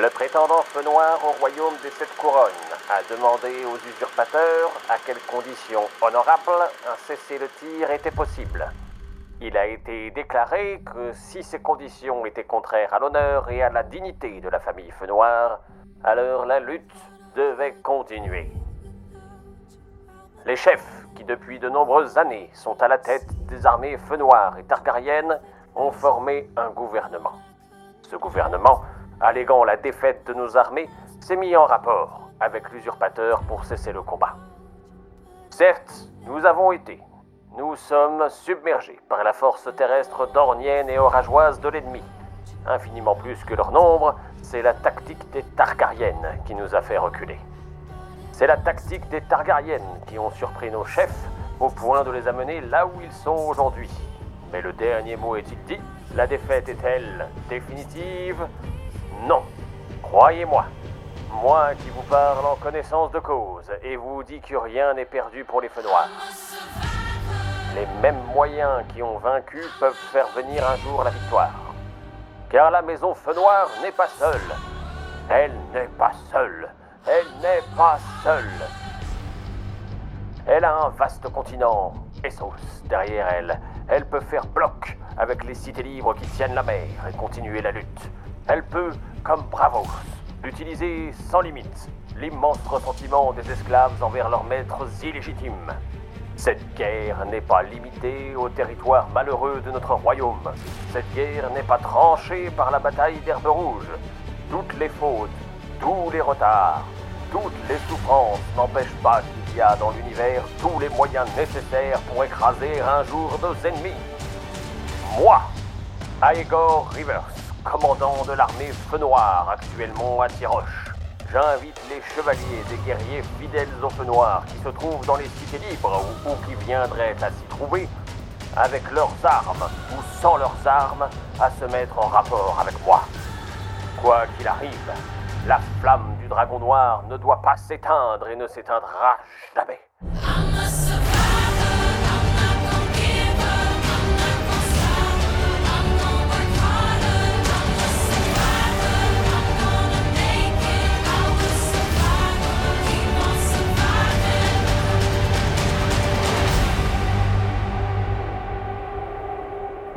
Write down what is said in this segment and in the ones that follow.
Le prétendant feu noir au royaume des sept couronnes a demandé aux usurpateurs à quelles conditions honorables un cessez-le-tir était possible. Il a été déclaré que si ces conditions étaient contraires à l'honneur et à la dignité de la famille Feu Noir, alors la lutte devait continuer. Les chefs, qui depuis de nombreuses années sont à la tête des armées Feu Noir et Targaryennes, ont formé un gouvernement. Ce gouvernement, alléguant la défaite de nos armées, s'est mis en rapport avec l'usurpateur pour cesser le combat. Certes, nous avons été, nous sommes submergés par la force terrestre dornienne et orageoise de l'ennemi. Infiniment plus que leur nombre, c'est la tactique des Targaryennes qui nous a fait reculer. C'est la tactique des Targaryennes qui ont surpris nos chefs au point de les amener là où ils sont aujourd'hui. Mais le dernier mot est-il dit? La défaite est-elle définitive? Non. Croyez-moi. Moi qui vous parle en connaissance de cause et vous dis que rien n'est perdu pour les feux noirs. Les mêmes moyens qui ont vaincu peuvent faire venir un jour la victoire. Car la maison Feu Noir n'est pas seule. Elle n'est pas seule. Elle n'est pas seule. Elle a un vaste continent, Essos, derrière elle. Elle peut faire bloc avec les cités libres qui tiennent la mer et continuer la lutte. Elle peut, comme Bravos, utiliser sans limite l'immense ressentiment des esclaves envers leurs maîtres illégitimes. Cette guerre n'est pas limitée au territoire malheureux de notre royaume. Cette guerre n'est pas tranchée par la bataille d'Herbe Rouge. Toutes les fautes, tous les retards, toutes les souffrances n'empêchent pas qu'il y a dans l'univers tous les moyens nécessaires pour écraser un jour nos ennemis. Moi, Aegor Rivers, commandant de l'armée Feu Noir actuellement à Tiroche, j'invite les chevaliers et guerriers fidèles au Feu Noir qui se trouvent dans les cités libres ou, ou qui viendraient à s'y trouver, avec leurs armes ou sans leurs armes, à se mettre en rapport avec moi. Quoi qu'il arrive, la flamme du dragon noir ne doit pas s'éteindre et ne s'éteindra jamais.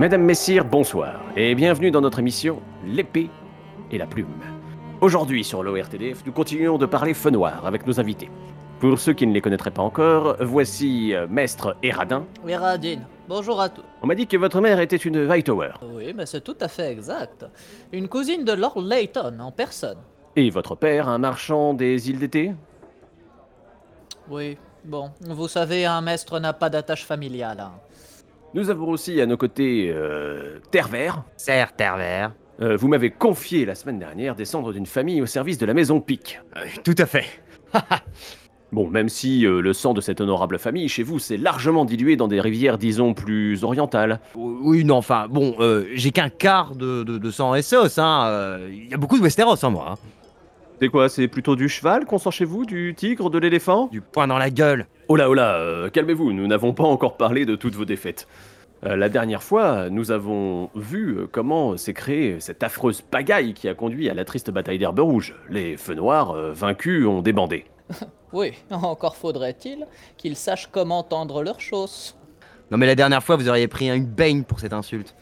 Mesdames, Messieurs, bonsoir et bienvenue dans notre émission L'épée et la plume. Aujourd'hui sur l'ORTDF, nous continuons de parler feu noir avec nos invités. Pour ceux qui ne les connaîtraient pas encore, voici euh, Maître Eradin. Miradine, bonjour à tous. On m'a dit que votre mère était une Hightower Oui, mais c'est tout à fait exact. Une cousine de Lord Layton en personne. et votre père un marchand des îles d'été? Oui, bon, vous savez, un maître n'a pas d'attache familiale. hein. Nous avons aussi à nos côtés euh. Serre Terre-Vert. Euh, vous m'avez confié la semaine dernière descendre d'une famille au service de la maison Pic. tout à fait. Bon, même si euh, le sang de cette honorable famille chez vous s'est largement dilué dans des rivières, disons, plus orientales. Oui, non, enfin, bon, euh, j'ai qu'un quart de, de, de sang sauce, hein. euh, Il y a beaucoup de Westeros en moi, hein. C'est quoi C'est plutôt du cheval qu'on sent chez vous Du tigre De l'éléphant? Du poing dans la gueule. Oh là, oh là, euh, calmez-vous, nous n'avons pas encore parlé de toutes vos défaites. Euh, la dernière fois, nous avons vu comment s'est créée cette affreuse pagaille qui a conduit à la triste bataille d'Herbe Rouge. Les feux noirs, euh, vaincus, ont débandé. Oui, encore faudrait-il qu'ils sachent comment tendre leurs choses. Non, mais la dernière fois, vous auriez pris une baigne pour cette insulte.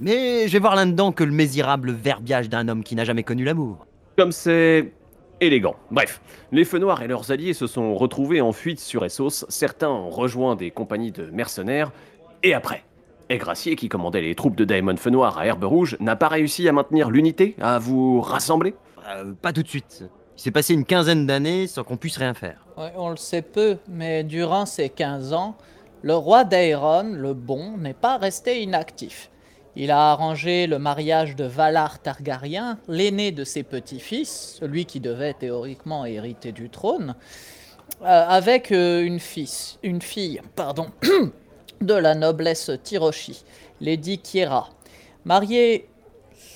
Mais je vais voir là-dedans que le misérable verbiage d'un homme qui n'a jamais connu l'amour. Comme c'est élégant. Bref, les feux noirs et leurs alliés se sont retrouvés en fuite sur Essos, certains ont rejoint des compagnies de mercenaires, et après Aigracier, qui commandait les troupes de Daemon Feu Noir à Herbe Rouge, n'a pas réussi à maintenir l'unité, à vous rassembler? Euh, pas tout de suite. Il s'est passé une quinzaine d'années sans qu'on puisse rien faire. Ouais, on le sait peu, mais durant ces 15 ans, le roi d'Aeron, le bon, n'est pas resté inactif. Il a arrangé le mariage de Valar Targaryen, l'aîné de ses petits-fils, celui qui devait théoriquement hériter du trône, euh, avec euh, une, fille de la noblesse Tiroshi, Lady Kiera. Marié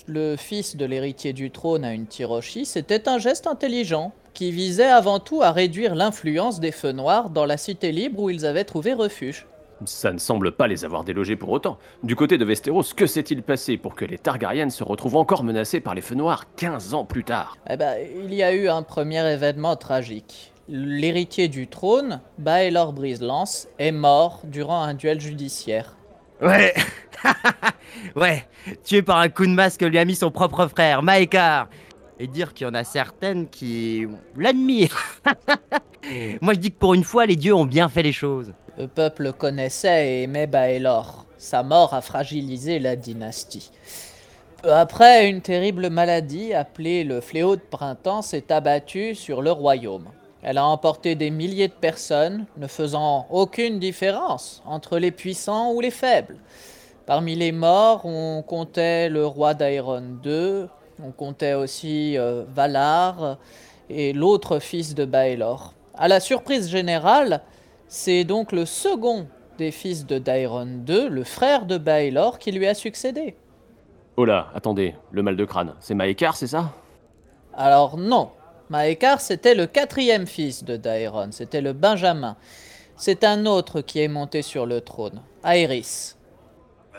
le fils de l'héritier du trône à une Tiroshi, c'était un geste intelligent qui visait avant tout à réduire l'influence des feux noirs dans la cité libre où ils avaient trouvé refuge. Ça ne semble pas les avoir délogés pour autant. Du côté de Westeros, que s'est-il passé pour que les Targaryens se retrouvent encore menacés par les feux noirs 15 ans plus tard? Eh ben, il y a eu un premier événement tragique. L'héritier du trône, Baelor Briselance, est mort durant un duel judiciaire. Ouais Ouais Tué par un coup de masque que lui a mis son propre frère, Maekar Et dire qu'il y en a certaines qui l'admirent Moi je dis que pour une fois, les dieux ont bien fait les choses. Le peuple connaissait et aimait Baelor. Sa mort a fragilisé la dynastie. Peu après, une terrible maladie appelée le fléau de printemps s'est abattue sur le royaume. Elle a emporté des milliers de personnes, ne faisant aucune différence entre les puissants ou les faibles. Parmi les morts, on comptait le roi d'Aeron II, on comptait aussi euh, Valar et l'autre fils de Baelor. À la surprise générale, c'est donc le second des fils de Daeron II, le frère de Baelor, qui lui a succédé. Oh là, attendez, le mal de crâne, c'est Maekar, c'est ça? Alors non, Maekar c'était le quatrième fils de Daeron, c'était le Benjamin. C'est un autre qui est monté sur le trône, Aerys.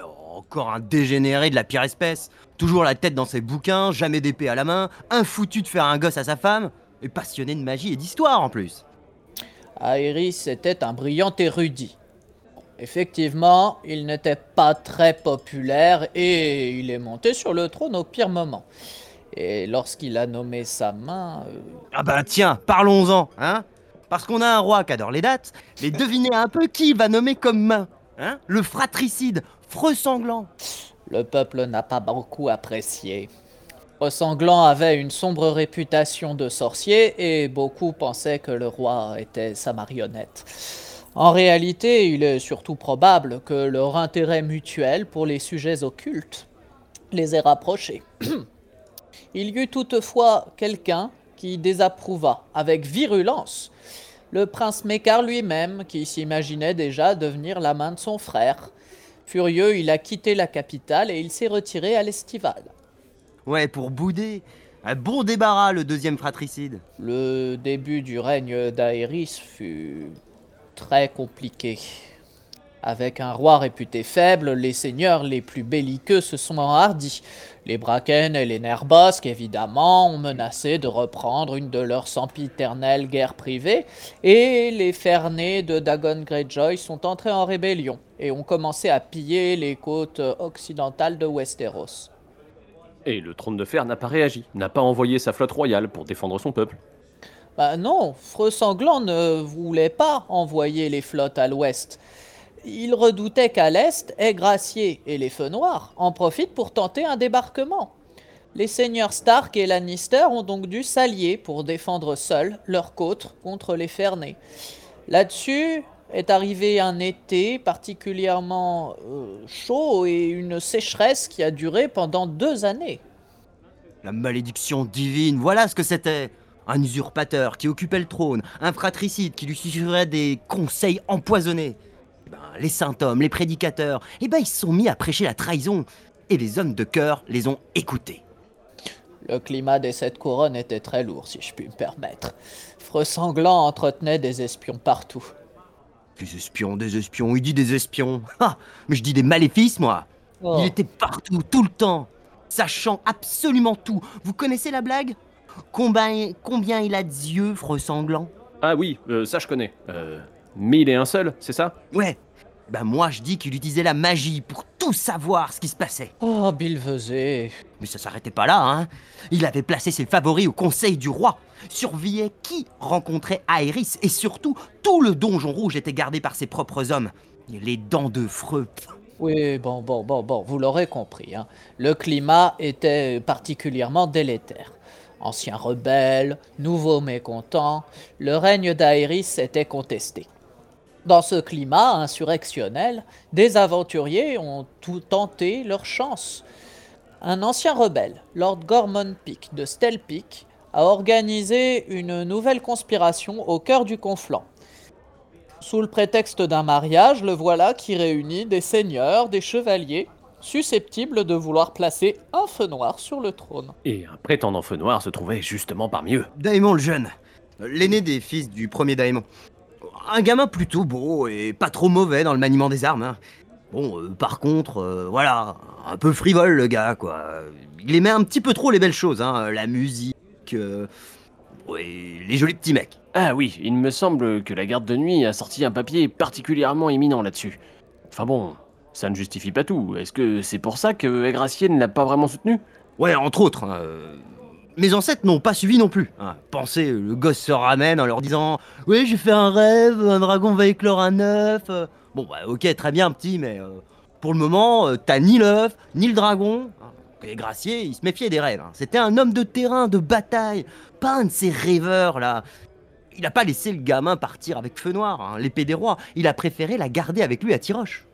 Oh, encore un dégénéré de la pire espèce. Toujours la tête dans ses bouquins, jamais d'épée à la main, un foutu de faire un gosse à sa femme, et passionné de magie et d'histoire en plus. Aerys était un brillant érudit. Effectivement, il n'était pas très populaire et il est monté sur le trône au pire moment. Et lorsqu'il a nommé sa main... euh, Ah bah tiens, parlons-en, hein Parce qu'on a un roi qui adore les dates, mais devinez un peu qui il va nommer comme main Hein Le fratricide, Freux sanglant le peuple n'a pas beaucoup apprécié. Ressanglant avait une sombre réputation de sorcier et beaucoup pensaient que le roi était sa marionnette. En réalité, il est surtout probable que leur intérêt mutuel pour les sujets occultes les ait rapprochés. il y eut toutefois quelqu'un qui désapprouva avec virulence le prince Mécar lui-même, qui s'imaginait déjà devenir la main de son frère. Furieux, il a quitté la capitale et il s'est retiré à l'estival. Ouais, pour bouder Un bon débarras, le deuxième fratricide Le début du règne d'Aéris fut très compliqué. Avec un roi réputé faible, les seigneurs les plus belliqueux se sont enhardis. Les Bracken et les Nerbosques, évidemment, ont menacé de reprendre une de leurs sempiternelles guerres privées, et les Fernés de Dagon Greyjoy sont entrés en rébellion et ont commencé à piller les côtes occidentales de Westeros. Et le trône de fer n'a pas réagi, n'a pas envoyé sa flotte royale pour défendre son peuple. Bah non, Freux Sanglant ne voulait pas envoyer les flottes à l'ouest. Il redoutait qu'à l'est, Aigracier et les Feux Noirs en profitent pour tenter un débarquement. Les seigneurs Stark et Lannister ont donc dû s'allier pour défendre seuls leurs côtes contre les Fernés. Là-dessus est arrivé un été particulièrement euh, chaud et une sécheresse qui a duré pendant deux années. La malédiction divine, voilà ce que c'était Un usurpateur qui occupait le trône, un fratricide qui lui susurrait des conseils empoisonnés. Eh ben, les saints hommes, les prédicateurs, eh ben, ils se sont mis à prêcher la trahison. Et les hommes de cœur les ont écoutés. Le climat des sept couronnes était très lourd, si je puis me permettre. Freux Sanglant entretenait des espions partout. Des espions, des espions, il dit des espions. Ah, mais je dis des maléfices, moi. Oh. Il était partout, tout le temps, sachant absolument tout. Vous connaissez la blague? Combien, combien il a d'yeux, Freux sanglant Ah oui, euh, ça je connais. Euh, mille et un seul, c'est ça? Ouais. Ben moi, je dis qu'il utilisait la magie pour tout savoir ce qui se passait. Oh, Bilvezé. Mais ça s'arrêtait pas là, hein. Il avait placé ses favoris au conseil du roi, surveillait qui rencontrait Aerys, et surtout, tout le donjon rouge était gardé par ses propres hommes. Les dents de freux. Oui, bon, bon, bon, bon, vous l'aurez compris. hein. Le climat était particulièrement délétère. Anciens rebelles, nouveaux mécontents, le règne d'Aéris était contesté. Dans ce climat insurrectionnel, des aventuriers ont tout tenté leur chance. Un ancien rebelle, Lord Gormon Peak de Stelpeak, a organisé une nouvelle conspiration au cœur du conflant. Sous le prétexte d'un mariage, le voilà qui réunit des seigneurs, des chevaliers, susceptibles de vouloir placer un feu noir sur le trône. Et un prétendant feu noir se trouvait justement parmi eux. Daemon le jeune, l'aîné des fils du premier Daemon. Un gamin plutôt beau et pas trop mauvais dans le maniement des armes. hein. Bon, euh, par contre, euh, voilà, un peu frivole le gars, quoi. Il aimait un petit peu trop les belles choses, hein, la musique, euh, les jolis petits mecs. Ah oui, il me semble que la garde de nuit a sorti un papier particulièrement éminent là-dessus. Enfin bon, ça ne justifie pas tout. Est-ce que c'est pour ça que Aigracier ne l'a pas vraiment soutenu? Ouais, entre autres. hein, euh, Mes ancêtres n'ont pas suivi non plus. hein. Pensez, le gosse se ramène en leur disant Oui, j'ai fait un rêve, un dragon va éclore un œuf. Bon, bah, ok, très bien, petit, mais euh, pour le moment, euh, t'as ni l'œuf, ni le dragon. Et Gracier, il se méfiait des rêves. hein. C'était un homme de terrain, de bataille, pas un de ces rêveurs là. Il n'a pas laissé le gamin partir avec Feu Noir, hein, l'épée des rois. Il a préféré la garder avec lui à Tiroche.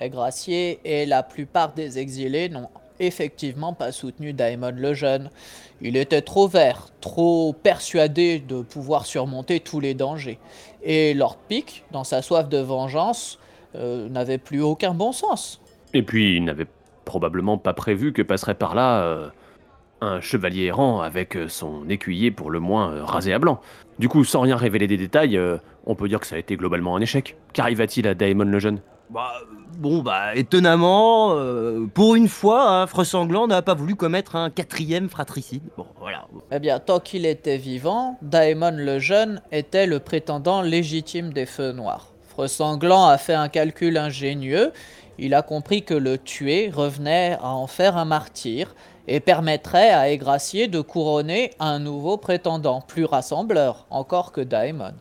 Gracier et la plupart des exilés n'ont effectivement pas soutenu Daemon le Jeune. Il était trop vert, trop persuadé de pouvoir surmonter tous les dangers. Et Lord Pic, dans sa soif de vengeance, euh, n'avait plus aucun bon sens. Et puis, il n'avait probablement pas prévu que passerait par là euh, un chevalier errant avec euh, son écuyer pour le moins euh, rasé à blanc. Du coup, sans rien révéler des détails, euh, on peut dire que ça a été globalement un échec. Qu'arriva-t-il à Daemon le Jeune? Bah, bon, bah, étonnamment, euh, pour une fois, hein, Freux Sanglant n'a pas voulu commettre un quatrième fratricide. Bon, voilà. Eh bien, tant qu'il était vivant, Daemon le Jeune était le prétendant légitime des Feux Noirs. Freux Sanglant a fait un calcul ingénieux. Il a compris que le tuer revenait à en faire un martyr et permettrait à Aigracier de couronner un nouveau prétendant, plus rassembleur encore que Daemon.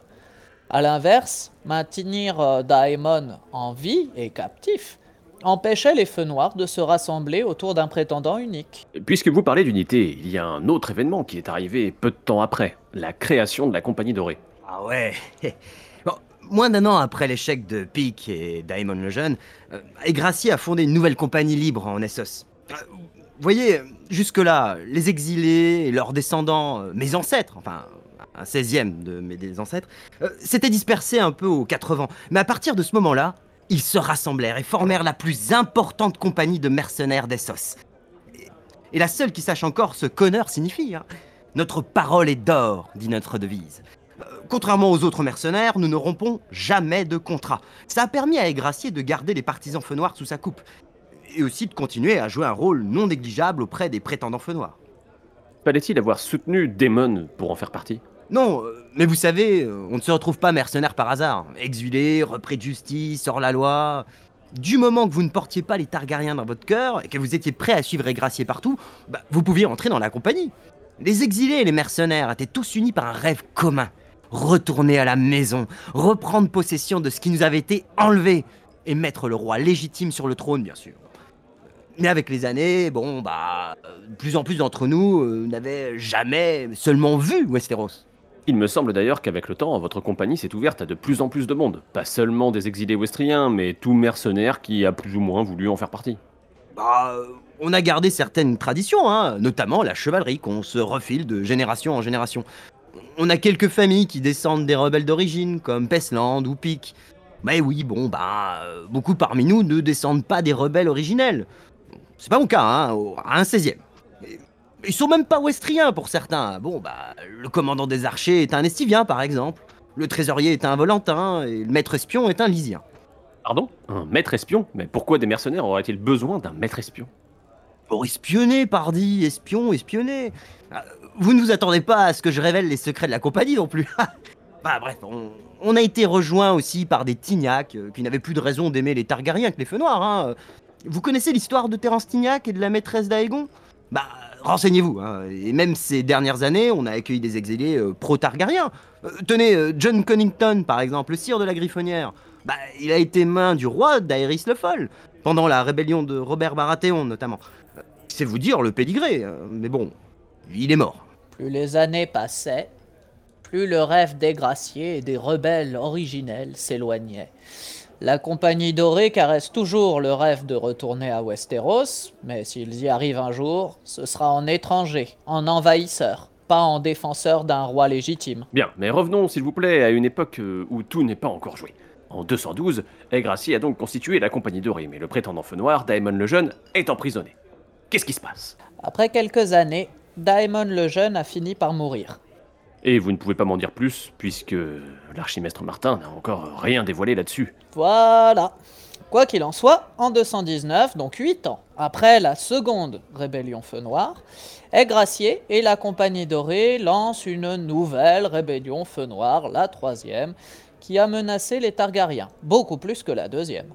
A l'inverse, maintenir euh, Daemon en vie et captif empêchait les Feux Noirs de se rassembler autour d'un prétendant unique. Puisque vous parlez d'unité, il y a un autre événement qui est arrivé peu de temps après, la création de la Compagnie Dorée. Ah ouais. Moins d'un an après l'échec de Pic et Daemon le Jeune, euh, Aigracier a fondé une nouvelle compagnie libre en Essos. Euh, Vous voyez, jusque-là, les exilés et leurs descendants, euh, mes ancêtres, enfin un 16e de mes ancêtres, euh, s'étaient dispersés un peu aux quatre vents. Mais à partir de ce moment-là, ils se rassemblèrent et formèrent la plus importante compagnie de mercenaires d'Essos. Et, et la seule qui sache encore ce qu'honneur signifie. hein. Notre parole est d'or, dit notre devise. Contrairement aux autres mercenaires, nous ne rompons jamais de contrat. Ça a permis à Aigracier de garder les partisans feu noir sous sa coupe. Et aussi de continuer à jouer un rôle non négligeable auprès des prétendants feu noir. Fallait-il avoir soutenu Daemon pour en faire partie? Non, euh, mais vous savez, euh, on ne se retrouve pas mercenaire par hasard. Exilé, repris de justice, hors la loi. Du moment que vous ne portiez pas les Targaryens dans votre cœur et que vous étiez prêt à suivre Aigracier partout, bah, vous pouviez entrer dans la compagnie. Les exilés et les mercenaires étaient tous unis par un rêve commun. Retourner à la maison, reprendre possession de ce qui nous avait été enlevé et mettre le roi légitime sur le trône, bien sûr. Mais avec les années, bon, bah, euh, de plus en plus d'entre nous euh, n'avaient jamais seulement vu Westeros. Il me semble d'ailleurs qu'avec le temps, votre compagnie s'est ouverte à de plus en plus de monde. Pas seulement des exilés westriens, mais tout mercenaire qui a plus ou moins voulu en faire partie. Bah, on a gardé certaines traditions, hein, notamment la chevalerie qu'on se refile de génération en génération. On a quelques familles qui descendent des rebelles d'origine, comme Pesland ou Pic. Mais oui, bon, bah, euh, beaucoup parmi nous ne descendent pas des rebelles originels. C'est pas mon cas, hein, à un 16e. Et- Ils sont même pas westriens pour certains. Bon, bah, le commandant des archers est un estivien, par exemple. Le trésorier est un volantin, et le maître espion est un lysien. Pardon? Un maître espion? Mais pourquoi des mercenaires auraient-ils besoin d'un maître espion? Pour espionner, pardi, espion, espionner. Ah, Vous ne vous attendez pas à ce que je révèle les secrets de la compagnie non plus. bah bref, on, a été rejoint aussi par des Tignac euh, qui n'avaient plus de raison d'aimer les Targaryens que les Feux Noirs. Hein. Vous connaissez l'histoire de Terence Tignac et de la maîtresse d'Aegon Bah renseignez-vous. hein. Et même ces dernières années, on a accueilli des exilés euh, pro-Targaryens. Euh, tenez, John Connington par exemple, le sire de la Griffonnière. Bah il a été main du roi d'Aerys le Foll pendant la rébellion de Robert Baratheon notamment. C'est vous dire le pédigré, euh, mais bon, il est mort. Plus les années passaient, plus le rêve des graciers et des rebelles originels s'éloignait. La Compagnie Dorée caresse toujours le rêve de retourner à Westeros, mais s'ils y arrivent un jour, ce sera en étranger, en envahisseur, pas en défenseur d'un roi légitime. Bien, mais revenons s'il vous plaît à une époque euh, où tout n'est pas encore joué. En 212, Aigracie a donc constitué la Compagnie Dorée, mais le prétendant feu noir, Daemon le Jeune, est emprisonné. Qu'est-ce qui se passe? Après quelques années, Daemon le Jeune a fini par mourir. Et vous ne pouvez pas m'en dire plus, puisque l'archimestre Martin n'a encore rien dévoilé là-dessus. Voilà. Quoi qu'il en soit, en 219, donc 8 ans après la seconde rébellion Feu Noir, Aigracier et la Compagnie Dorée lancent une nouvelle rébellion Feu Noir, la troisième, qui a menacé les Targaryens, beaucoup plus que la deuxième.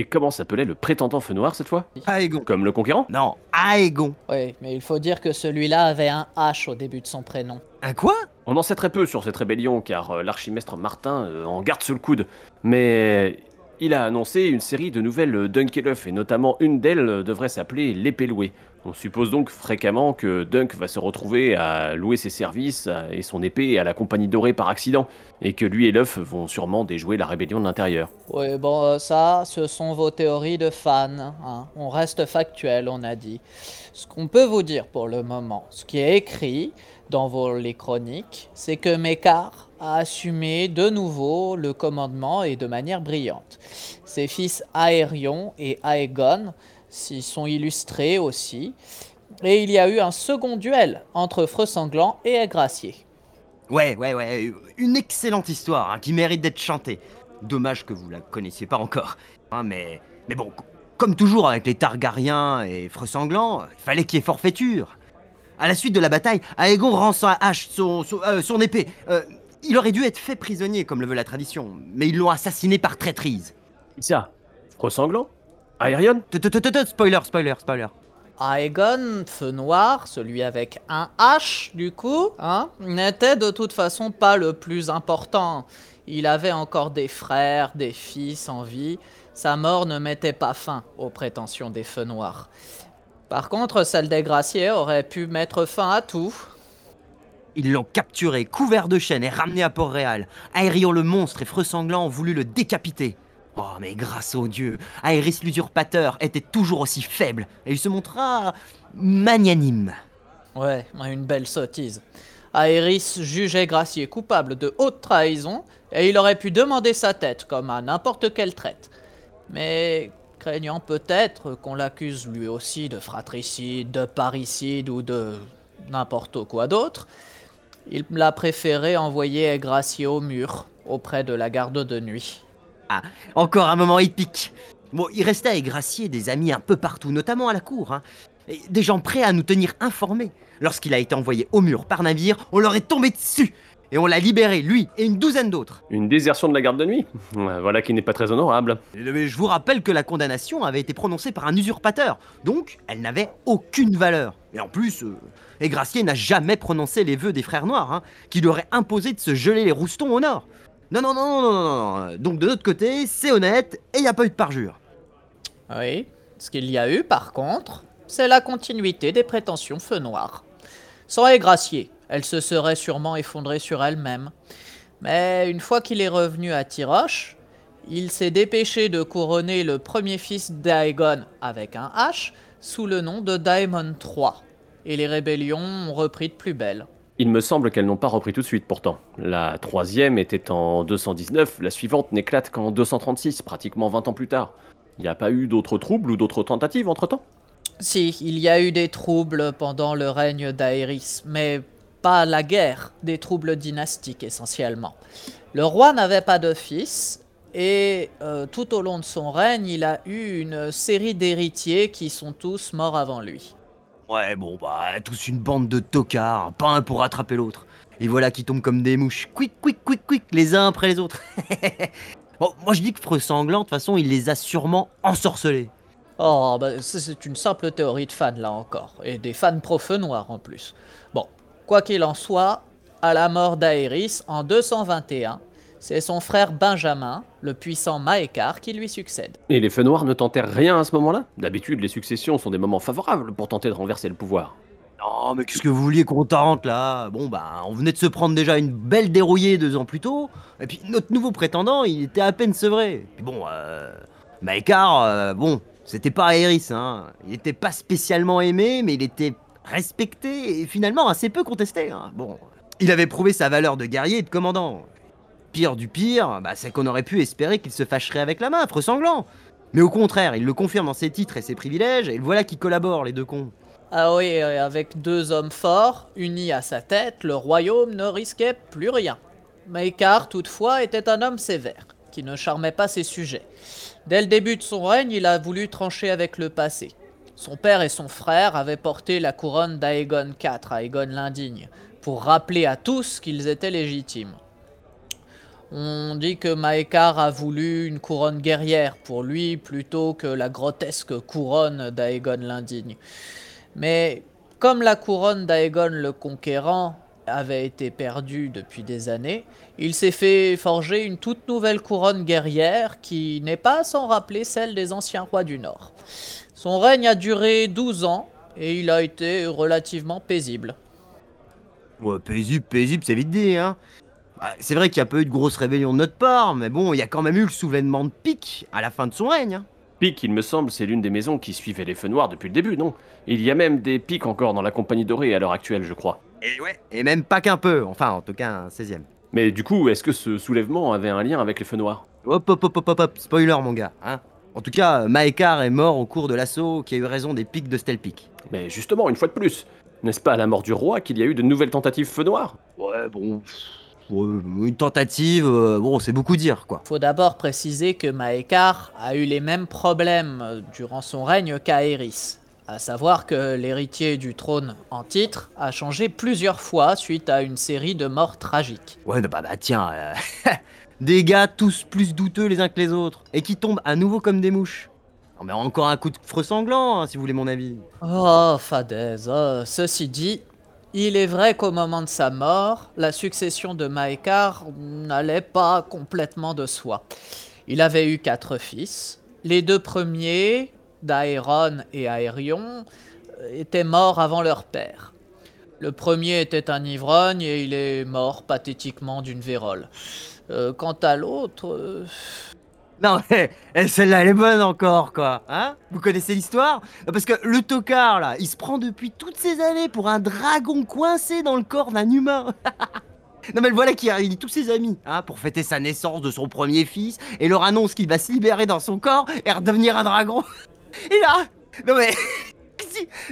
Et comment s'appelait le prétendant Feu Noir cette fois? Aegon. Comme le conquérant? Non, Aegon. Oui, mais il faut dire que celui-là avait un H au début de son prénom. Un quoi? On en sait très peu sur cette rébellion, car euh, l'archimestre Martin euh, en garde sous le coude. Mais il a annoncé une série de nouvelles euh, Dunkelhoff, et notamment une d'elles devrait s'appeler l'épée louée. On suppose donc fréquemment que Dunk va se retrouver à louer ses services et son épée à la compagnie dorée par accident, et que lui et l'œuf vont sûrement déjouer la rébellion de l'intérieur. Oui, bon, euh, ça, ce sont vos théories de fans. hein. On reste factuel, on a dit. Ce qu'on peut vous dire pour le moment, ce qui est écrit dans vos, les chroniques, c'est que Mekar a assumé de nouveau le commandement et de manière brillante. Ses fils Aérion et Aegon s'y sont illustrés aussi. Et il y a eu un second duel entre Freux Sanglant et Aigracier. Ouais, ouais, ouais. Une excellente histoire hein, qui mérite d'être chantée. Dommage que vous la connaissiez pas encore. Hein, mais, mais bon, comme toujours avec les Targaryens et Freux Sanglant, il fallait qu'il y ait forfaiture. À la suite de la bataille, Aegon rend sa hache, son, son, euh, son épée. Euh, il aurait dû être fait prisonnier, comme le veut la tradition, mais ils l'ont assassiné par traîtrise. Qui ça? Ressanglant Aerion Spoiler, spoiler, spoiler. Aegon, feu noir, celui avec un H du coup, hein, n'était de toute façon pas le plus important. Il avait encore des frères, des fils en vie. Sa mort ne mettait pas fin aux prétentions des feux noirs. Par contre, celle des graciers aurait pu mettre fin à tout. Ils l'ont capturé, couvert de chaînes et ramené à Port-Réal. Aérion le monstre et Freux Sanglant ont voulu le décapiter. Oh, mais grâce au dieu, Aéris l'usurpateur était toujours aussi faible et il se montra magnanime. Ouais, une belle sottise. Aéris jugeait Gracier coupable de haute trahison et il aurait pu demander sa tête comme à n'importe quelle traite. Mais craignant peut-être qu'on l'accuse lui aussi de fratricide, de parricide ou de n'importe quoi d'autre, il l'a préféré envoyer Gracier au mur auprès de la garde de nuit. Encore un moment épique. Bon, il restait avec Gracier des amis un peu partout, notamment à la cour. hein. Et des gens prêts à nous tenir informés. Lorsqu'il a été envoyé au mur par navire, on leur est tombé dessus. Et on l'a libéré, lui et une douzaine d'autres. Une désertion de la garde de nuit Voilà qui n'est pas très honorable. Mais je vous rappelle que la condamnation avait été prononcée par un usurpateur, donc elle n'avait aucune valeur. Et en plus, euh, et Gracier n'a jamais prononcé les vœux des frères noirs, hein, qui lui auraient imposé de se geler les roustons au nord. Non, non, non, non, non, non. Donc de notre côté, c'est honnête et il n'y a pas eu de parjure. Oui, ce qu'il y a eu par contre, c'est la continuité des prétentions feu noir. Sans Aigracier, elle se serait sûrement effondrée sur elle-même. Mais une fois qu'il est revenu à Tiroche, il s'est dépêché de couronner le premier fils d'Aegon avec un H sous le nom de Daemon III. Et les rébellions ont repris de plus belle. Il me semble qu'elles n'ont pas repris tout de suite pourtant. La troisième était en 219, la suivante n'éclate qu'en 236, pratiquement 20 ans plus tard. Il n'y a pas eu d'autres troubles ou d'autres tentatives entre-temps? Si, il y a eu des troubles pendant le règne d'Aéris, mais pas la guerre, des troubles dynastiques essentiellement. Le roi n'avait pas de fils, et euh, tout au long de son règne, il a eu une série d'héritiers qui sont tous morts avant lui. Ouais, bon, bah, tous une bande de tocards, pas un pour rattraper l'autre. Et voilà qui tombent comme des mouches, quick, quick, quick, quick, les uns après les autres. bon, moi je dis que Freux Sanglant, de toute façon, il les a sûrement ensorcelés. Oh, bah, c'est une simple théorie de fans là encore, et des fans pro-feu en plus. Bon, quoi qu'il en soit, à la mort d'Aéris en 221, c'est son frère Benjamin, le puissant Maékar, qui lui succède. Et les feux noirs ne tentèrent rien à ce moment-là? D'habitude, les successions sont des moments favorables pour tenter de renverser le pouvoir. Non, mais qu'est-ce que vous vouliez qu'on tente là? Bon, bah, on venait de se prendre déjà une belle dérouillée deux ans plus tôt. Et puis notre nouveau prétendant, il était à peine sevré. Puis bon, euh. Maekar, euh, bon, c'était pas Aéris, hein. Il était pas spécialement aimé, mais il était respecté et finalement assez peu contesté. hein. Bon, il avait prouvé sa valeur de guerrier et de commandant. Pire du pire, bah, c'est qu'on aurait pu espérer qu'il se fâcherait avec la meuf, ressanglant. Mais au contraire, il le confirme dans ses titres et ses privilèges, et voilà qui collabore, les deux cons. Ah oui, et avec deux hommes forts, unis à sa tête, le royaume ne risquait plus rien. Maekar, toutefois, était un homme sévère, qui ne charmait pas ses sujets. Dès le début de son règne, il a voulu trancher avec le passé. Son père et son frère avaient porté la couronne d'Aegon IV, Aegon l'Indigne, pour rappeler à tous qu'ils étaient légitimes. On dit que Maekar a voulu une couronne guerrière pour lui plutôt que la grotesque couronne d'Aegon l'Indigne. Mais comme la couronne d'Aegon le Conquérant avait été perdue depuis des années, il s'est fait forger une toute nouvelle couronne guerrière qui n'est pas sans rappeler celle des anciens rois du Nord. Son règne a duré 12 ans et il a été relativement paisible. Ouais, paisible, paisible, c'est vite dit, hein. Bah, c'est vrai qu'il y a pas eu de grosse rébellion de notre part, mais bon, il y a quand même eu le soulèvement de Pique à la fin de son règne. hein. Pique, il me semble, c'est l'une des maisons qui suivait les feux noirs depuis le début, non? Il y a même des pics encore dans la Compagnie Dorée à l'heure actuelle, je crois. Et ouais. Et même pas qu'un peu, enfin, en tout cas, un 16ème. Mais du coup, est-ce que ce soulèvement avait un lien avec les feux noirs? Hop, hop, hop, hop, hop, hop, spoiler, mon gars, hein. En tout cas, Maekar est mort au cours de l'assaut qui a eu raison des pics de Stelpic. Mais justement, une fois de plus, n'est-ce pas à la mort du roi qu'il y a eu de nouvelles tentatives feux noirs? Ouais, bon. Une tentative, euh, bon, c'est beaucoup dire, quoi. Faut d'abord préciser que Maekar a eu les mêmes problèmes euh, durant son règne qu'Aerys. À savoir que l'héritier du trône en titre a changé plusieurs fois suite à une série de morts tragiques. Ouais, bah, bah tiens, euh, des gars tous plus douteux les uns que les autres, et qui tombent à nouveau comme des mouches. Non mais encore un coup de freux sanglant, hein, si vous voulez mon avis. Oh, Fadez, oh, ceci dit, il est vrai qu'au moment de sa mort, la succession de Maekar n'allait pas complètement de soi. Il avait eu quatre fils. Les deux premiers, Daeron et Aerion, euh, étaient morts avant leur père. Le premier était un ivrogne et il est mort pathétiquement d'une vérole. Euh, quant à l'autre, euh, Non mais eh, celle-là elle est bonne encore quoi, hein? Vous connaissez l'histoire? Parce que le tocard là, il se prend depuis toutes ces années pour un dragon coincé dans le corps d'un humain. Non mais voilà qui réunit tous ses amis hein, pour fêter sa naissance de son premier fils et leur annonce qu'il va se libérer dans son corps et redevenir un dragon. Et là, non mais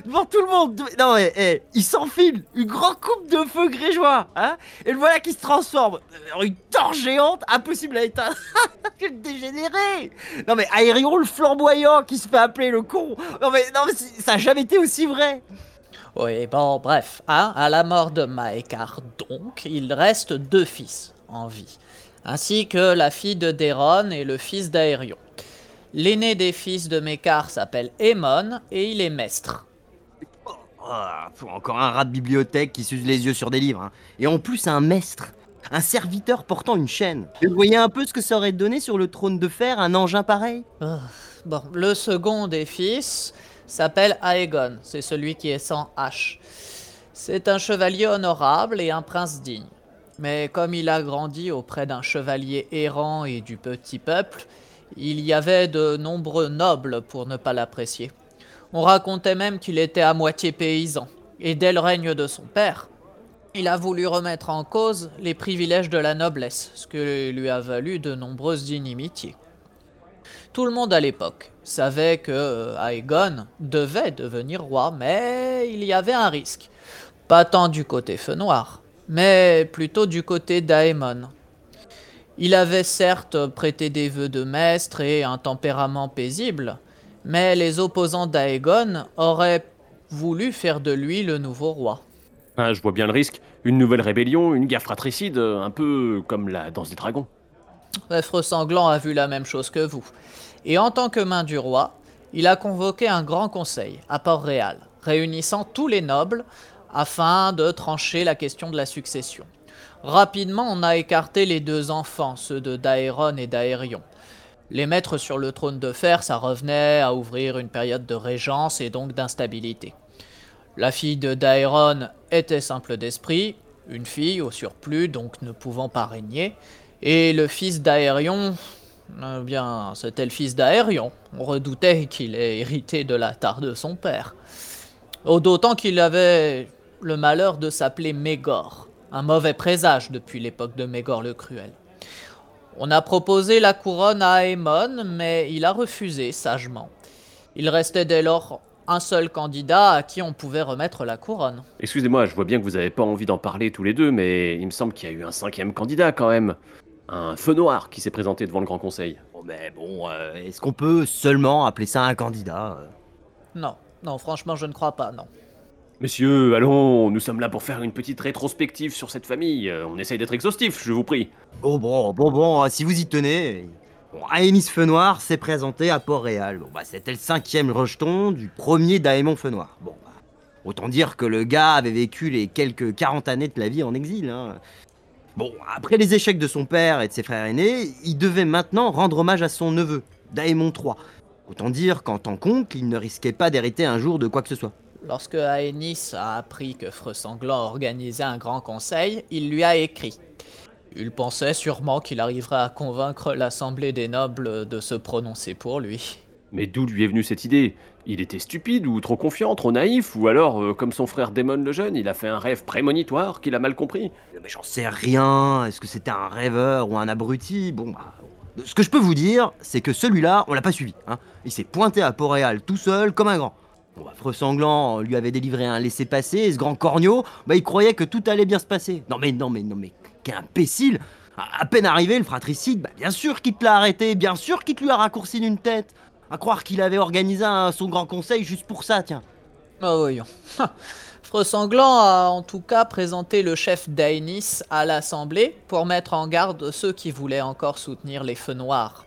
devant tout le monde, non mais eh, il s'enfile une grande coupe de feu grégeois, hein Et le voilà qui se transforme en une torche géante impossible à éteindre. Quel dégénéré Non mais Aérion le flamboyant qui se fait appeler le con. Non mais non mais ça a jamais été aussi vrai. Oui, bon, bref, hein, à la mort de Maekar, donc, il reste deux fils en vie, ainsi que la fille de Déron et le fils d'Aérion. L'aîné des fils de Mekar s'appelle Aemon et il est mestre. Faut encore un rat de bibliothèque qui s'use les yeux sur des livres. hein. Et en plus, un maître. Un serviteur portant une chaîne. Vous voyez un peu ce que ça aurait donné sur le trône de fer, un engin pareil? Ah, Bon, le second des fils s'appelle Aegon, c'est celui qui est sans H. C'est un chevalier honorable et un prince digne. Mais comme il a grandi auprès d'un chevalier errant et du petit peuple, il y avait de nombreux nobles pour ne pas l'apprécier. On racontait même qu'il était à moitié paysan, et dès le règne de son père, il a voulu remettre en cause les privilèges de la noblesse, ce qui lui a valu de nombreuses inimitiés. Tout le monde à l'époque savait que Aegon devait devenir roi, mais il y avait un risque. Pas tant du côté feu noir, mais plutôt du côté d'Aemon. Il avait certes prêté des vœux de maître et un tempérament paisible, mais les opposants d'Aegon auraient voulu faire de lui le nouveau roi. Ah, je vois bien le risque. Une nouvelle rébellion, une guerre fratricide, un peu comme la danse des dragons. Bref, Sanglant a vu la même chose que vous. Et en tant que main du roi, il a convoqué un grand conseil à Port-Réal, réunissant tous les nobles afin de trancher la question de la succession. Rapidement, on a écarté les deux enfants, ceux de Daeron et d'Aérion. Les mettre sur le trône de fer, ça revenait à ouvrir une période de régence et donc d'instabilité. La fille de Daeron était simple d'esprit, une fille au surplus, donc ne pouvant pas régner, et le fils d'Aérion, eh bien, c'était le fils d'Aérion. On redoutait qu'il ait hérité de la tare de son père. D'autant qu'il avait le malheur de s'appeler Mégor, un mauvais présage depuis l'époque de Mégor le Cruel. On a proposé la couronne à Aemon, mais il a refusé sagement. Il restait dès lors un seul candidat à qui on pouvait remettre la couronne. Excusez-moi, je vois bien que vous n'avez pas envie d'en parler tous les deux, mais il me semble qu'il y a eu un cinquième candidat quand même. Un feu noir qui s'est présenté devant le Grand Conseil. Bon, mais bon, euh, est-ce qu'on peut seulement appeler ça un candidat euh? Non, non, franchement, je ne crois pas, non. Messieurs, allons, nous sommes là pour faire une petite rétrospective sur cette famille. Euh, On essaye d'être exhaustif, je vous prie. Bon, bon, bon, bon, euh, si vous y tenez. Bon, Aénis Feu Noir s'est présenté à Port-Réal. Bon, bah, c'était le cinquième rejeton du premier Daemon Feu Noir. Bon, bah, autant dire que le gars avait vécu les quelques 40 années de la vie en exil. Hein. Bon, après les échecs de son père et de ses frères aînés, il devait maintenant rendre hommage à son neveu, Daemon III. Autant dire qu'en tant qu'oncle, il ne risquait pas d'hériter un jour de quoi que ce soit. Lorsque Aenys a appris que Freux Sanglant organisait un grand conseil, il lui a écrit. Il pensait sûrement qu'il arriverait à convaincre l'Assemblée des nobles de se prononcer pour lui. Mais d'où lui est venue cette idée? Il était stupide ou trop confiant, trop naïf, ou alors, euh, comme son frère Daemon le jeune, il a fait un rêve prémonitoire qu'il a mal compris? Mais j'en sais rien. Est-ce que c'était un rêveur ou un abruti? Bon, bah. Ce que je peux vous dire, c'est que celui-là, on l'a pas suivi. Hein. Il s'est pointé à Port-Réal tout seul, comme un grand. Bon, bah, Sanglant lui avait délivré un laissez-passer, et ce grand corneau, bah, il croyait que tout allait bien se passer. Non mais, non mais, non mais, quel imbécile À peine arrivé, le fratricide, bah, bien sûr qu'il te l'a arrêté, bien sûr qu'il te lui a raccourci d'une tête. À croire qu'il avait organisé son grand conseil juste pour ça, tiens. Oh voyons. Sanglant a en tout cas présenté le chef d'Aenys à l'Assemblée pour mettre en garde ceux qui voulaient encore soutenir les feux noirs.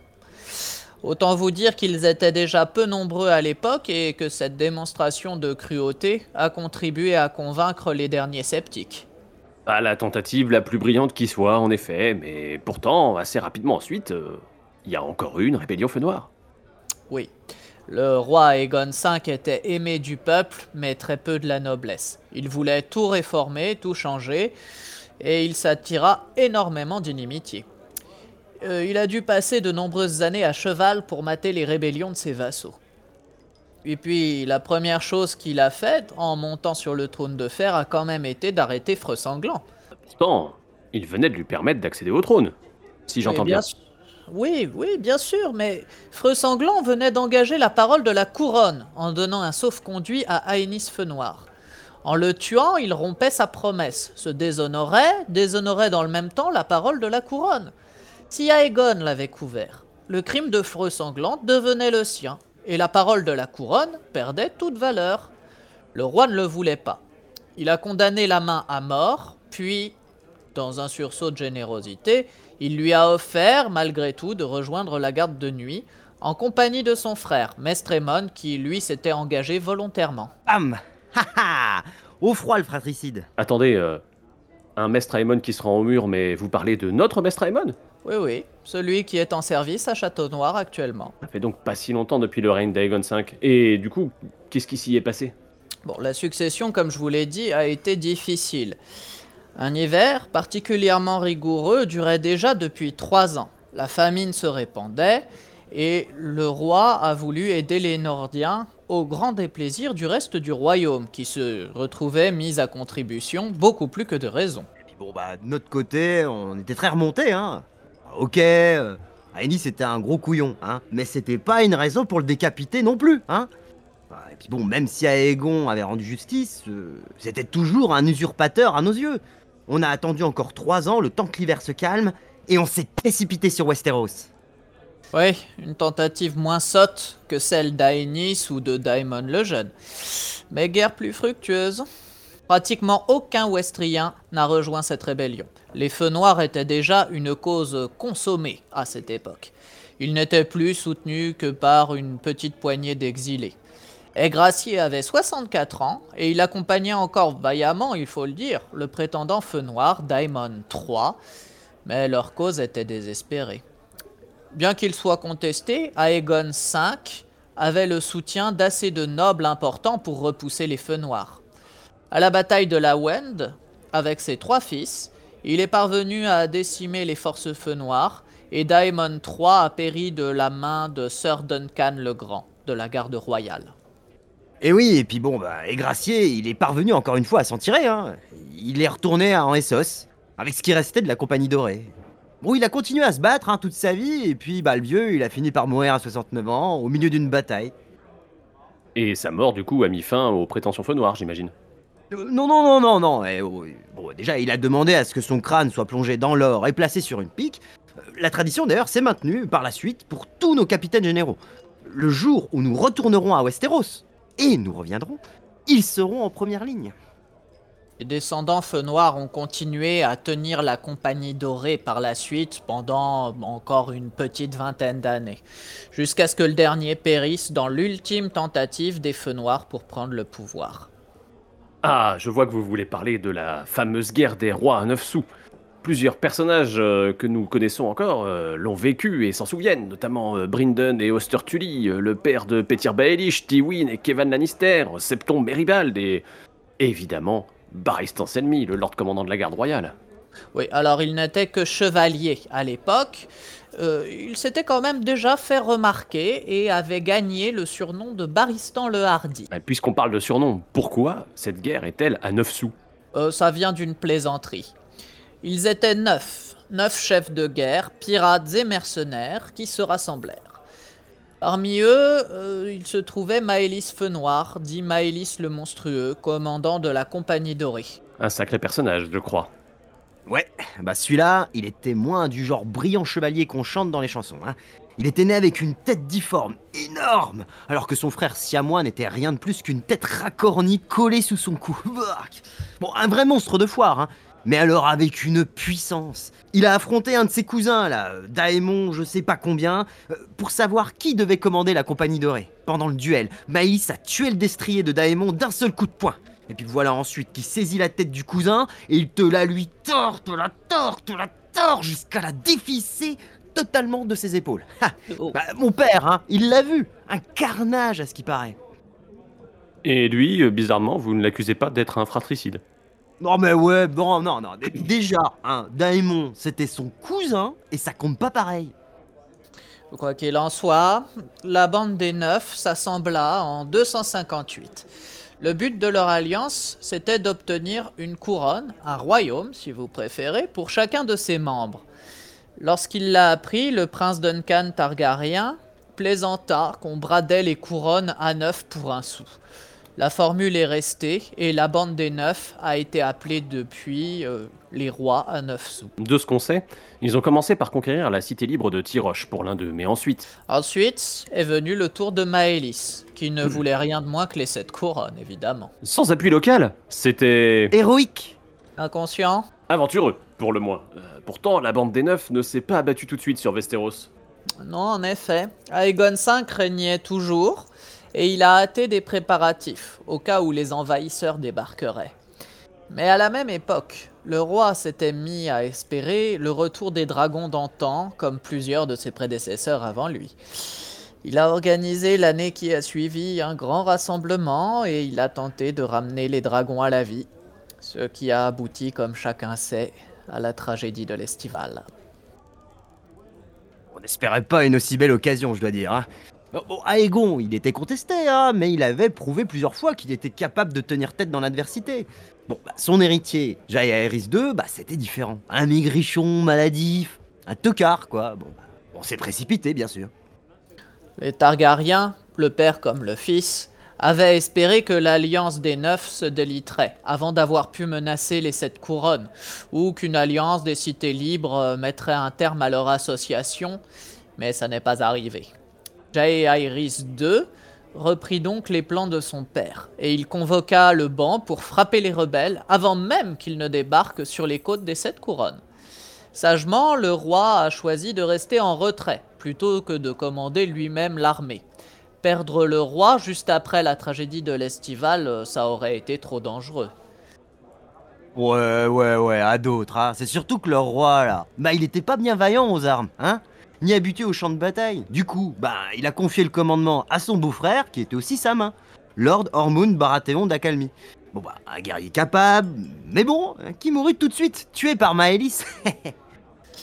Autant vous dire qu'ils étaient déjà peu nombreux à l'époque et que cette démonstration de cruauté a contribué à convaincre les derniers sceptiques. Pas la tentative la plus brillante qui soit, en effet, mais pourtant, assez rapidement ensuite, euh, il y a encore eu une rébellion feu noir. Oui. Le roi Aegon V était aimé du peuple, mais très peu de la noblesse. Il voulait tout réformer, tout changer, et il s'attira énormément d'inimitié. Euh, il a dû passer de nombreuses années à cheval pour mater les rébellions de ses vassaux. Et puis, la première chose qu'il a faite, en montant sur le trône de fer, a quand même été d'arrêter Freux Sanglant. Pourtant, il venait de lui permettre d'accéder au trône. Si j'entends bien. Oui, oui, bien sûr, mais Freux Sanglant venait d'engager la parole de la couronne en donnant un sauf-conduit à Aenys Feu Noir. En le tuant, il rompait sa promesse, se déshonorait, déshonorait dans le même temps la parole de la couronne. Si Aegon l'avait couvert, le crime de Freux Sanglant devenait le sien, et la parole de la couronne perdait toute valeur. Le roi ne le voulait pas. Il a condamné la main à mort, puis, dans un sursaut de générosité, il lui a offert, malgré tout, de rejoindre la garde de nuit, en compagnie de son frère, Mestremon, qui lui s'était engagé volontairement. Bam Ha ha Au froid, le fratricide. Attendez, euh, un Mestre Aemon qui se rend au mur, mais vous parlez de notre Mestre Aemon Oui, oui, celui qui est en service à Château Noir actuellement. Ça fait donc pas si longtemps depuis le règne d'Aegon V. Et du coup, qu'est-ce qui s'y est passé? Bon, la succession, comme je vous l'ai dit, a été difficile. Un hiver particulièrement rigoureux durait déjà depuis trois ans. La famine se répandait et le roi a voulu aider les Nordiens au grand déplaisir du reste du royaume qui se retrouvait mis à contribution beaucoup plus que de raison. Et puis bon, bah, de notre côté, on était très remontés, hein. Ok, euh, était un gros couillon, hein. Mais c'était pas une raison pour le décapiter non plus, hein. Bah, Et puis bon, même si Aegon avait rendu justice, euh, c'était toujours un usurpateur à nos yeux. On a attendu encore trois ans, le temps que l'hiver se calme, et on s'est précipité sur Westeros. Oui, une tentative moins sotte que celle d'Aenys ou de Daemon le Jeune, mais guère plus fructueuse. Pratiquement aucun Westrien n'a rejoint cette rébellion. Les Feux Noirs étaient déjà une cause consommée à cette époque. Ils n'étaient plus soutenus que par une petite poignée d'exilés. Aigracier avait 64 ans et il accompagnait encore vaillamment, il faut le dire, le prétendant Feu Noir, Daemon III, mais leur cause était désespérée. Bien qu'il soit contesté, Aegon V avait le soutien d'assez de nobles importants pour repousser les feux noirs. À la bataille de la Wend, avec ses trois fils, il est parvenu à décimer les forces feux noirs et Daemon III a péri de la main de Sir Duncan le Grand de la garde royale. Et oui, et puis bon, bah, Aigracier, il est parvenu encore une fois à s'en tirer, hein. Il est retourné en Essos, avec ce qui restait de la Compagnie Dorée. Bon, il a continué à se battre hein, toute sa vie, et puis bah, le vieux, il a fini par mourir à 69 ans, au milieu d'une bataille. Et sa mort, du coup, a mis fin aux prétentions feu noir, j'imagine. Euh, Non, non, non, non, non. eh, oh, bon, déjà, il a demandé à ce que son crâne soit plongé dans l'or et placé sur une pique. Euh, La tradition, d'ailleurs, s'est maintenue par la suite pour tous nos capitaines généraux. Le jour où nous retournerons à Westeros, et nous reviendrons, ils seront en première ligne. Les descendants feu noir ont continué à tenir la compagnie dorée par la suite pendant encore une petite vingtaine d'années, jusqu'à ce que le dernier périsse dans l'ultime tentative des feux noirs pour prendre le pouvoir. Ah, je vois que vous voulez parler de la fameuse guerre des rois à 9 sous. Plusieurs personnages euh, que nous connaissons encore euh, l'ont vécu et s'en souviennent, notamment euh, Brynden et Oster Tully, euh, le père de Petyr Baelish, Tywin et Kevan Lannister, Septon Meribald et évidemment Barristan Selmy, le lord commandant de la garde royale. Oui, alors il n'était que chevalier à l'époque. Euh, il s'était quand même déjà fait remarquer et avait gagné le surnom de Baristan le Hardy. Bah, Puisqu'on parle de surnom, pourquoi cette guerre est-elle à 9 sous? Euh, ça vient d'une plaisanterie. Ils étaient neuf, neuf chefs de guerre, pirates et mercenaires qui se rassemblèrent. Parmi eux, euh, il se trouvait Maëlys Feu Noir, dit Maëlys le Monstrueux, commandant de la Compagnie Dorée. Un sacré personnage, je crois. Ouais, bah celui-là, il était moins du genre brillant chevalier qu'on chante dans les chansons. Hein. Il était né avec une tête difforme, énorme, alors que son frère siamois n'était rien de plus qu'une tête racornie collée sous son cou. Bon, un vrai monstre de foire, hein. mais alors avec une puissance. Il a affronté un de ses cousins, là, Daemon, je sais pas combien, euh, pour savoir qui devait commander la compagnie dorée. Pendant le duel, Maïs a tué le destrier de Daemon d'un seul coup de poing. Et puis voilà ensuite qui saisit la tête du cousin et il te la lui tord, te la tord, te la tord jusqu'à la dévisser totalement de ses épaules. Ha Oh. Bah, mon père, hein, il l'a vu. Un carnage à ce qui paraît. Et lui, euh, bizarrement, vous ne l'accusez pas d'être un fratricide. Non mais ouais, bon, non, non. dé- Déjà, hein, Daemon, c'était son cousin et ça compte pas pareil. Quoi qu'il en soit, la bande des neufs s'assembla en 258. Le but de leur alliance, c'était d'obtenir une couronne, un royaume si vous préférez, pour chacun de ses membres. Lorsqu'il l'a appris, le prince Duncan Targaryen plaisanta qu'on bradait les couronnes à neuf pour un sou. La formule est restée et la bande des neufs a été appelée depuis euh, les rois à neuf sous. De ce qu'on sait, ils ont commencé par conquérir la cité libre de Tiroche pour l'un d'eux, mais ensuite, Ensuite est venu le tour de Maëlys, qui ne voulait rien de moins que les sept couronnes, évidemment. sans appui local, c'était Héroïque. Inconscient aventureux, pour le moins. Euh, pourtant, la bande des neufs ne s'est pas abattue tout de suite sur Westeros. Non, en effet. Aegon V régnait toujours, et il a hâté des préparatifs, au cas où les envahisseurs débarqueraient. Mais à la même époque, le roi s'était mis à espérer le retour des dragons d'antan, comme plusieurs de ses prédécesseurs avant lui. Il a organisé l'année qui a suivi un grand rassemblement et il a tenté de ramener les dragons à la vie, ce qui a abouti, comme chacun sait, à la tragédie de l'estival. On n'espérait pas une aussi belle occasion, je dois dire. Hein. Aegon, il était contesté, hein, mais il avait prouvé plusieurs fois qu'il était capable de tenir tête dans l'adversité. Bon, bah, son héritier, Jaehaerys II, bah, c'était différent. Un maigrichon, maladif, un tocard, quoi. Bon, bah, on s'est précipité, bien sûr. Les Targaryens, le père comme le fils, avaient espéré que l'alliance des neufs se déliterait avant d'avoir pu menacer les sept couronnes, ou qu'une alliance des cités libres mettrait un terme à leur association, mais ça n'est pas arrivé. Jaehaerys II reprit donc les plans de son père, et il convoqua le banc pour frapper les rebelles avant même qu'ils ne débarquent sur les côtes des sept couronnes. Sagement, le roi a choisi de rester en retrait, plutôt que de commander lui-même l'armée. Perdre le roi juste après la tragédie de l'Estival, euh, ça aurait été trop dangereux. Ouais, ouais, ouais, à d'autres, hein. C'est surtout que leur roi, là, bah, il était pas bien vaillant aux armes, hein Ni habitué au champ de bataille. Du coup, bah, il a confié le commandement à son beau-frère, qui était aussi sa main, Lord Hormund Baratheon d'Akalmi. Bon, bah, un guerrier capable, mais bon, qui mourut tout de suite, tué par Maëlys.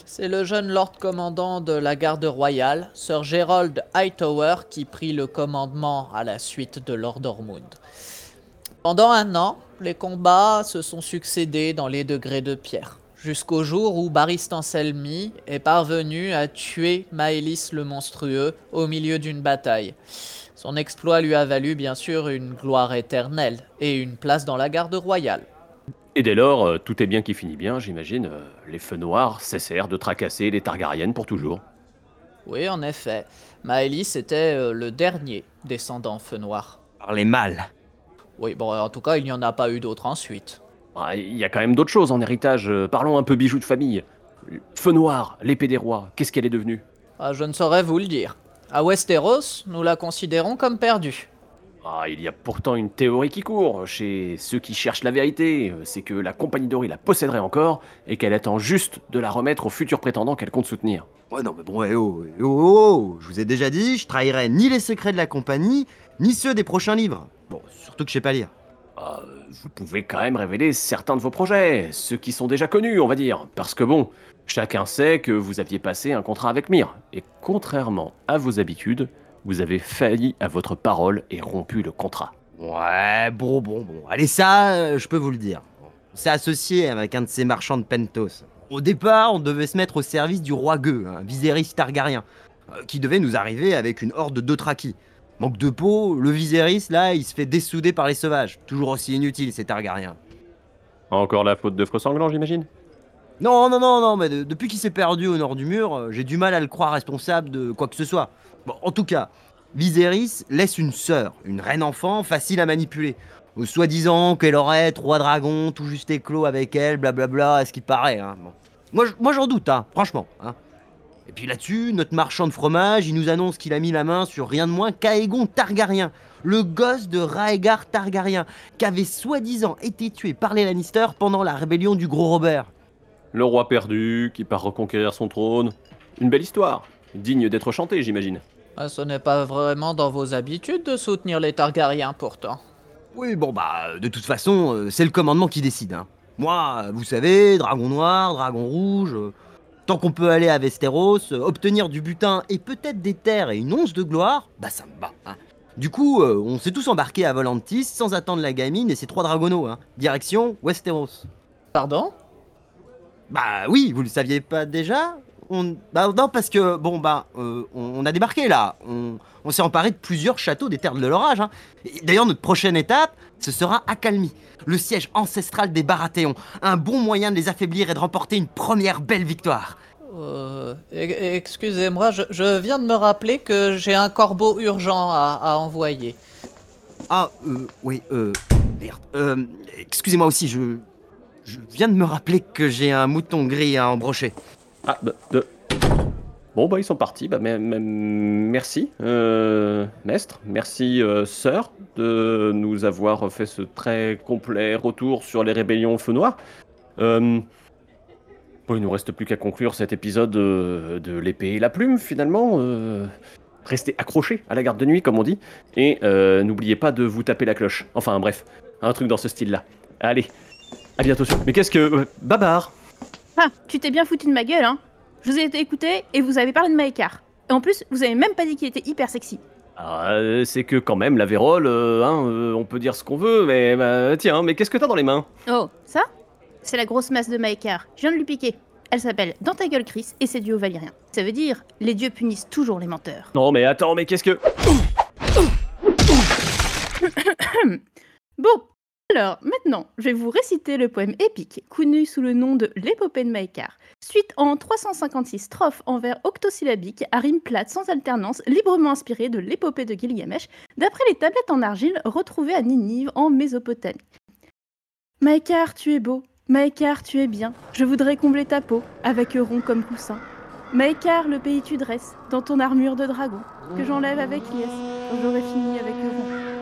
C'est le jeune lord commandant de la garde royale, Sir Gerald Hightower, qui prit le commandement à la suite de Lord Ormond. Pendant un an, les combats se sont succédés dans les degrés de pierre, jusqu'au jour où Barristan Selmy est parvenu à tuer Maëlys le monstrueux au milieu d'une bataille. Son exploit lui a valu bien sûr une gloire éternelle et une place dans la garde royale. Et dès lors, euh, tout est bien qui finit bien, j'imagine. euh, les feux noirs cessèrent de tracasser les Targaryennes pour toujours. Oui, en effet, Maëlys était euh, le dernier descendant feu noir. Par les mâles. Oui, bon, en tout cas, il n'y en a pas eu d'autres ensuite. Ah, Il y a quand même d'autres choses en héritage. Parlons un peu bijoux de famille. Feu noir, l'épée des rois, qu'est-ce qu'elle est devenue? Ah, je ne saurais vous le dire. À Westeros, nous la considérons comme perdue. Ah, il y a pourtant une théorie qui court chez ceux qui cherchent la vérité, c'est que la compagnie Dory la posséderait encore et qu'elle attend juste de la remettre aux futurs prétendants qu'elle compte soutenir. Ouais, non, mais bon, eh oh, eh oh, oh, oh, je vous ai déjà dit, je trahirai ni les secrets de la compagnie, ni ceux des prochains livres. Bon, surtout que je sais pas lire. Ah, euh, vous pouvez quand même révéler certains de vos projets, ceux qui sont déjà connus, on va dire, parce que bon, chacun sait que vous aviez passé un contrat avec Myr, et contrairement à vos habitudes, vous avez failli à votre parole et rompu le contrat. Ouais, bon, bon, bon. Allez, ça, euh, je peux vous le dire. On s'est associé avec un de ces marchands de Pentos. Au départ, on devait se mettre au service du roi Gueux, un Viserys Targaryen, euh, qui devait nous arriver avec une horde de Dothraki. Manque de peau, le Viserys, là, il se fait dessouder par les sauvages. Toujours aussi inutile, ces Targaryens. Encore la faute de Freux Sanglant, j'imagine? Non, non, non, non, mais de- depuis qu'il s'est perdu au nord du mur, euh, j'ai du mal à le croire responsable de quoi que ce soit. Bon, en tout cas, Viserys laisse une sœur, une reine enfant facile à manipuler. Soi-disant qu'elle aurait trois dragons tout juste éclos avec elle, blablabla, à ce qui paraît. Hein. Moi j'en doute, hein, franchement. Hein. Et puis là-dessus, notre marchand de fromage, il nous annonce qu'il a mis la main sur rien de moins qu'Aegon Targaryen, le gosse de Raegar Targaryen, qui avait soi-disant été tué par les Lannister pendant la rébellion du Gros Robert. Le roi perdu, qui part reconquérir son trône. Une belle histoire, digne d'être chantée, j'imagine. Ah, ce n'est pas vraiment dans vos habitudes de soutenir les Targaryens pourtant. Oui, bon bah, de toute façon, euh, c'est le commandement qui décide. Hein. Moi, vous savez, dragon noir, dragon rouge, euh, tant qu'on peut aller à Westeros, euh, obtenir du butin et peut-être des terres et une once de gloire, bah ça me bat. hein. Du coup, on s'est tous embarqués à Volantis sans attendre la gamine et ses trois dragonaux. Hein. Direction Westeros. Pardon? Bah oui, vous le saviez pas déjà? On... Bah non, parce que, bon, bah, euh, on, on a débarqué là. On, on s'est emparé de plusieurs châteaux des terres de l'orage. Hein. D'ailleurs, notre prochaine étape, ce sera Accalmie, le siège ancestral des Baratheons. Un bon moyen de les affaiblir et de remporter une première belle victoire. Euh, e- Excusez-moi, je, je viens de me rappeler que j'ai un corbeau urgent à, à envoyer. Ah, euh, oui, euh, merde. Euh, excusez-moi aussi, je... Je viens de me rappeler que j'ai un mouton gris à embrocher. Ah, bah, de... Bon, bah, ils sont partis. Bah, merci, euh, Mestre. Merci, euh, Sœur, de nous avoir fait ce très complet retour sur les rébellions feu noir. Euh, bon, il nous reste plus qu'à conclure cet épisode euh, de l'épée et la plume, finalement. Euh, restez accrochés à la garde de nuit, comme on dit. Et n'oubliez pas de vous taper la cloche. Enfin, bref, un truc dans ce style-là. Allez, à bientôt. Mais qu'est-ce que... Babar Ah, tu t'es bien foutu de ma gueule, hein Je vous ai écouté et vous avez parlé de Maekar. Et en plus, vous avez même pas dit qu'il était hyper sexy. Ah, euh, c'est que quand même, la vérole, euh, hein, euh, on peut dire ce qu'on veut, mais bah, tiens, mais qu'est-ce que t'as dans les mains? Oh, ça? C'est la grosse masse de Maekar. Je viens de lui piquer. Elle s'appelle Dans ta gueule, Chris, et c'est du haut valyrien. Ça veut dire, les dieux punissent toujours les menteurs. Non, mais attends, mais qu'est-ce que... Bon, alors maintenant, je vais vous réciter le poème épique connu sous le nom de l'épopée de Maekar. Suite en 356 strophes en vers octosyllabiques à rime plate sans alternance, librement inspirée de l'épopée de Gilgamesh, d'après les tablettes en argile retrouvées à Ninive en Mésopotamie. Maekar, tu es beau, Maekar, tu es bien, je voudrais combler ta peau avec Euron comme coussin. Maekar, le pays tu dresses, dans ton armure de dragon, que j'enlève avec liesse, quand j'aurai fini avec Euron.